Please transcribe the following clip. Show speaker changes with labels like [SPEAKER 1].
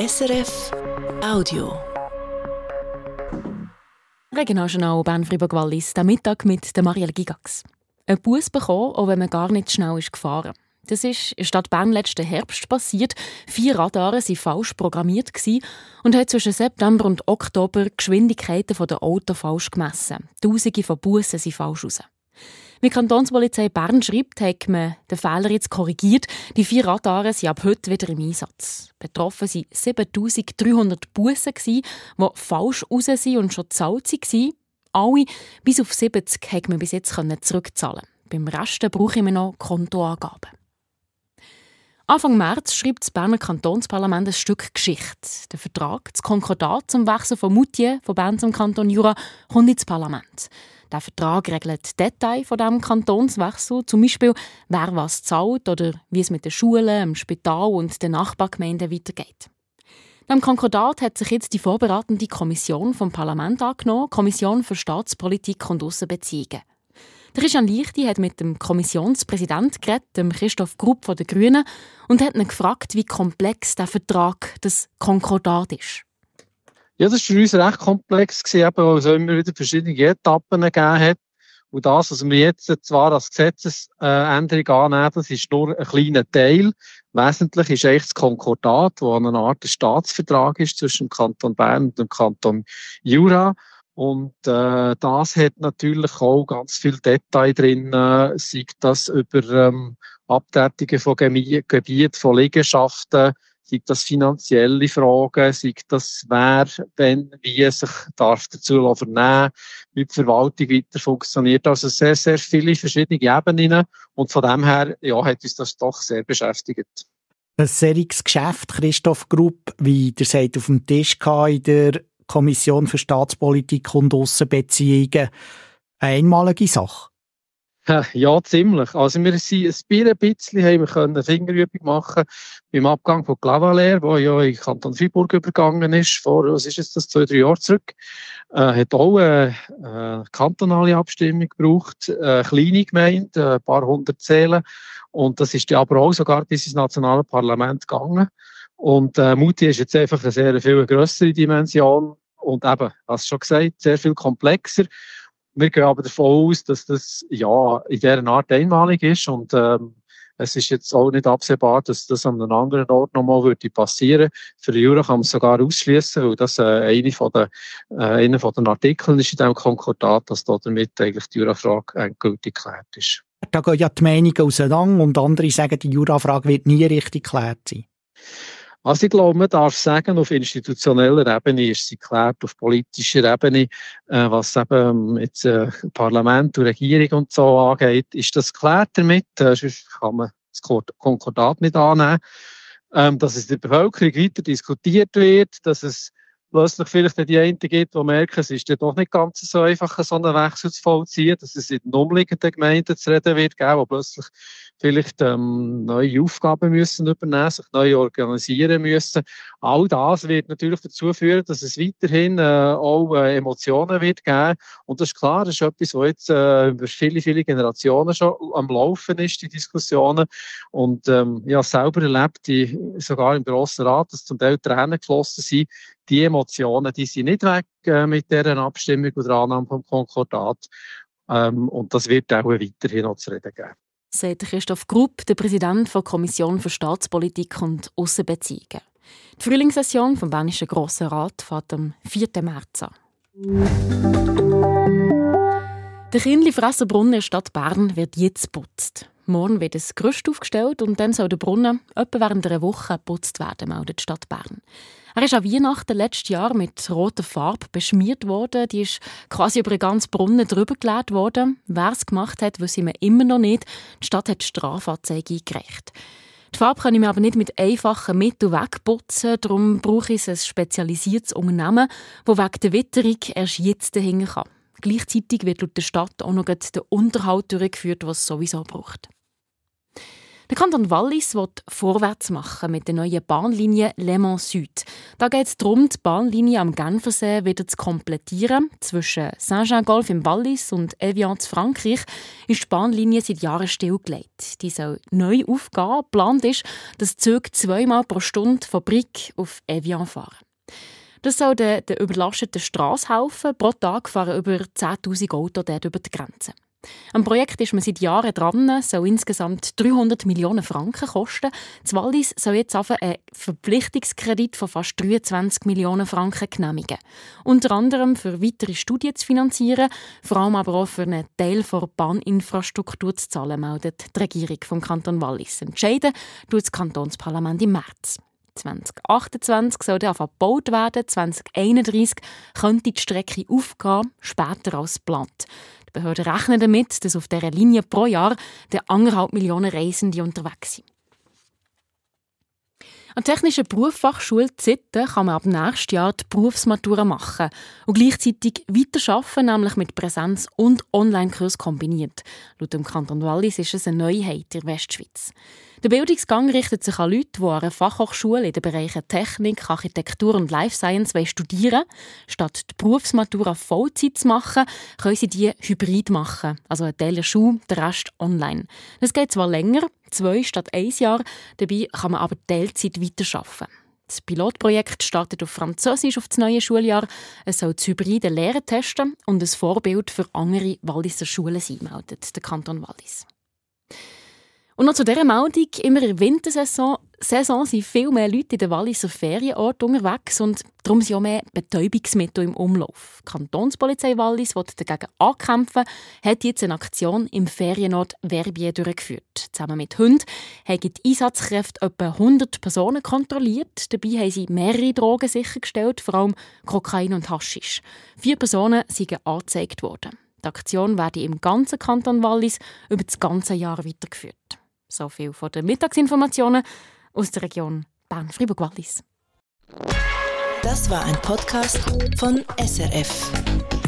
[SPEAKER 1] SRF Audio.
[SPEAKER 2] Regionaljournal Bern Fribourg Wallis, der Mittag mit der Marielle Gigax. Ein Bus bekommen, auch wenn man gar nicht schnell ist gefahren. Das ist in der Stadt Bern letzten Herbst passiert. Vier Radare waren falsch programmiert und haben zwischen September und Oktober Geschwindigkeiten der Autos falsch gemessen. Tausende von Bussen sind falsch raus. Wie die Kantonspolizei Bern schreibt, hat man den Fehler jetzt korrigiert. Die vier Radare sind ab heute wieder im Einsatz. Betroffen waren 7300 Bussen, die falsch raus sind und schon gezahlt waren. Alle bis auf 70 konnte man bis jetzt zurückzahlen. Beim Rest brauche ich noch Kontoangaben. Anfang März schreibt das Berner Kantonsparlament ein Stück Geschichte. Der Vertrag, das Konkordat zum Wechsel von Moutier von Bern zum Kanton Jura, kommt ins Parlament. Der Vertrag regelt Details von diesem Kantonswechsel, zum Beispiel wer was zahlt oder wie es mit den Schulen, dem Spital und den Nachbargemeinden weitergeht. Dem Konkordat hat sich jetzt die vorbereitende Kommission vom Parlament angenommen, Kommission für Staatspolitik und Aussenbeziehungen. Der Christian Lichti hat mit dem Kommissionspräsident geredet, dem Christoph Grupp von den Grünen, und hat ihn gefragt, wie komplex der Vertrag, das Konkordat ist.
[SPEAKER 3] Ja, das war für uns recht komplex, weil es immer wieder verschiedene Etappen gegeben hat. Und das, was wir jetzt zwar als Gesetzesänderung annehmen, das ist nur ein kleiner Teil. Wesentlich ist eigentlich das Konkordat, das eine Art Staatsvertrag ist zwischen dem Kanton Bern und dem Kanton Jura. Und äh, das hat natürlich auch ganz viel Detail drin, äh, sei das über ähm, Abtätungen von Gebieten, von Liegenschaften, sei das finanzielle Fragen, sei das wer, wenn, wie sich darf dazu vernehmen, wie die Verwaltung weiter funktioniert. Also sehr, sehr viele verschiedene Ebenen und von dem her ja, hat uns das doch sehr beschäftigt.
[SPEAKER 4] Ein seriges Geschäft, Christoph Grupp, wie der sagt, auf dem Tisch in der Kommission für Staatspolitik und Aussenbeziehungen. Eine einmalige Sache.
[SPEAKER 3] Ja, ziemlich. Also wir sind ein bisschen, haben wir können eine Fingerübung machen beim Abgang von Clavalère, wo ja in Kanton Freiburg übergegangen ist, vor, was ist jetzt das, zwei, drei Jahre zurück. Äh, hat auch eine, eine kantonale Abstimmung gebraucht, eine kleine Gemeinde, ein paar hundert Zählen. Und das ist ja aber auch sogar bis ins nationale Parlament gegangen. Und äh, Mutti ist jetzt einfach eine sehr viel größere Dimension und eben, hast schon gesagt, sehr viel komplexer. Wir gehen aber davon aus, dass das ja in dieser Art einmalig ist und ähm, es ist jetzt auch nicht absehbar, dass das an einem anderen Ort nochmal würde passieren. Für die Jura kann man es sogar ausschließen, weil das äh, eine von den, äh, einer von den Artikeln ist in diesem Konkordat, dass damit eigentlich die Jurafrage endgültig geklärt ist.
[SPEAKER 4] Da gehen ja die Meinungen auseinander und andere sagen, die Jurafrage wird nie richtig geklärt sein.
[SPEAKER 3] Also ich glaube, man darf sagen, auf institutioneller Ebene ist sie geklärt, auf politischer Ebene, äh, was eben jetzt äh, Parlament und Regierung und so angeht, ist das geklärt damit, äh, sonst kann man das Konkordat nicht annehmen. Ähm, dass es in der Bevölkerung weiter diskutiert wird, dass es plötzlich vielleicht die einen gibt, die merken, es ist ja doch nicht ganz so einfach, so einen Wechsel zu vollziehen, dass es in den umliegenden Gemeinden zu reden wird, wo plötzlich vielleicht ähm, neue Aufgaben müssen übernehmen, sich neu organisieren müssen. All das wird natürlich dazu führen, dass es weiterhin äh, auch äh, Emotionen wird geben. Und das ist klar, das ist etwas, was jetzt äh, über viele, viele Generationen schon am Laufen ist, die Diskussionen. Und ähm, ich habe selber erlebt, die, sogar im Grossen Rat, dass zum Teil Tränen geflossen sind. Die Emotionen, die sind nicht weg äh, mit dieser Abstimmung oder Annahme vom Konkordat. Ähm, und das wird auch weiterhin noch zu reden geben
[SPEAKER 2] sagt Christoph Grupp, der Präsident der Kommission für Staatspolitik und Aussenbeziehungen. Die Frühlingssession vom Bernischen Grossen Rat fährt am 4. März an. Der Kindli-Fresserbrunnen in der Stadt Bern wird jetzt geputzt. Morgen wird das Gerüst aufgestellt und dann soll der Brunnen etwa während einer Woche geputzt werden, meldet die Stadt Bern. Er ist an Weihnachten letztes Jahr mit roter Farbe beschmiert worden. Die ist quasi über den ganzen Brunnen drüber gelegt worden. Wer es gemacht hat, wissen wir immer noch nicht. Die Stadt hat die Strafanzeige eingereicht. Die Farbe kann ich mir aber nicht mit einfachen Mitteln wegputzen. Darum brauche ich ein spezialisiertes Unternehmen, das wegen der Witterung erst jetzt dahinter kann. Gleichzeitig wird laut der Stadt auch noch der Unterhalt durchgeführt, was es sowieso braucht. Der Kanton Wallis will vorwärts machen mit der neuen Bahnlinie Le Mans Süd. Da geht es darum, die Bahnlinie am Genfersee wieder zu komplettieren. Zwischen Saint-Jean-Golf im Wallis und Evian in Frankreich ist die Bahnlinie seit Jahren stillgelegt. Die soll neu aufgehen. Geplant ist, dass Züge zweimal pro Stunde von Brick auf Evian fahren. Das soll den, überlasteten Strasse helfen. Pro Tag fahren über 10.000 Autos dort über die Grenze. Am Projekt ist man seit Jahren dran, soll insgesamt 300 Millionen Franken kosten. Das Wallis soll jetzt einen Verpflichtungskredit von fast 23 Millionen Franken genehmigen. Unter anderem für weitere Studien zu finanzieren, vor allem aber auch für einen Teil der Bahninfrastruktur zu zahlen, meldet die Regierung vom Kanton Wallis. Entscheiden tut das Kantonsparlament im März. 2028 soll dann gebaut werden, 2031 könnte die Strecke aufgehen, später als geplant. Die Behörden rechnen damit, dass auf dieser Linie pro Jahr anderthalb Millionen Reisende unterwegs sind. An Technischen Berufsfachschule Zitten kann man ab nächstes Jahr die Berufsmatura machen und gleichzeitig weiterarbeiten, nämlich mit Präsenz- und Online-Kurs kombiniert. Laut dem Kanton Wallis ist es eine Neuheit in der Westschweiz. Der Bildungsgang richtet sich an Leute, die an einer Fachhochschule in den Bereichen Technik, Architektur und Life Science studieren Statt die Berufsmatura Vollzeit zu machen, können sie die hybrid machen, also ein Teil der Schule, der Rest online. Das geht zwar länger, zwei statt ein Jahr, dabei kann man aber Teilzeit weiterarbeiten. Das Pilotprojekt startet auf Französisch auf das neue Schuljahr. Es soll das hybride Lehren testen und ein Vorbild für andere Walliser Schulen sein, meldet der Kanton Wallis. Und noch zu dieser Meldung. Immer in der Wintersaison Saison sind viel mehr Leute in den Walliser Ferienorten unterwegs und darum sind auch mehr Betäubungsmittel im Umlauf. Die Kantonspolizei Wallis will dagegen ankämpfen, hat jetzt eine Aktion im Ferienort Verbier durchgeführt. Zusammen mit Hunden haben die Einsatzkräfte etwa 100 Personen kontrolliert. Dabei haben sie mehrere Drogen sichergestellt, vor allem Kokain und Haschisch. Vier Personen sind angezeigt worden. Die Aktion werde im ganzen Kanton Wallis über das ganze Jahr weitergeführt. So viel von den Mittagsinformationen aus der Region Bern-Fribourg-Wallis.
[SPEAKER 1] Das war ein Podcast von SRF.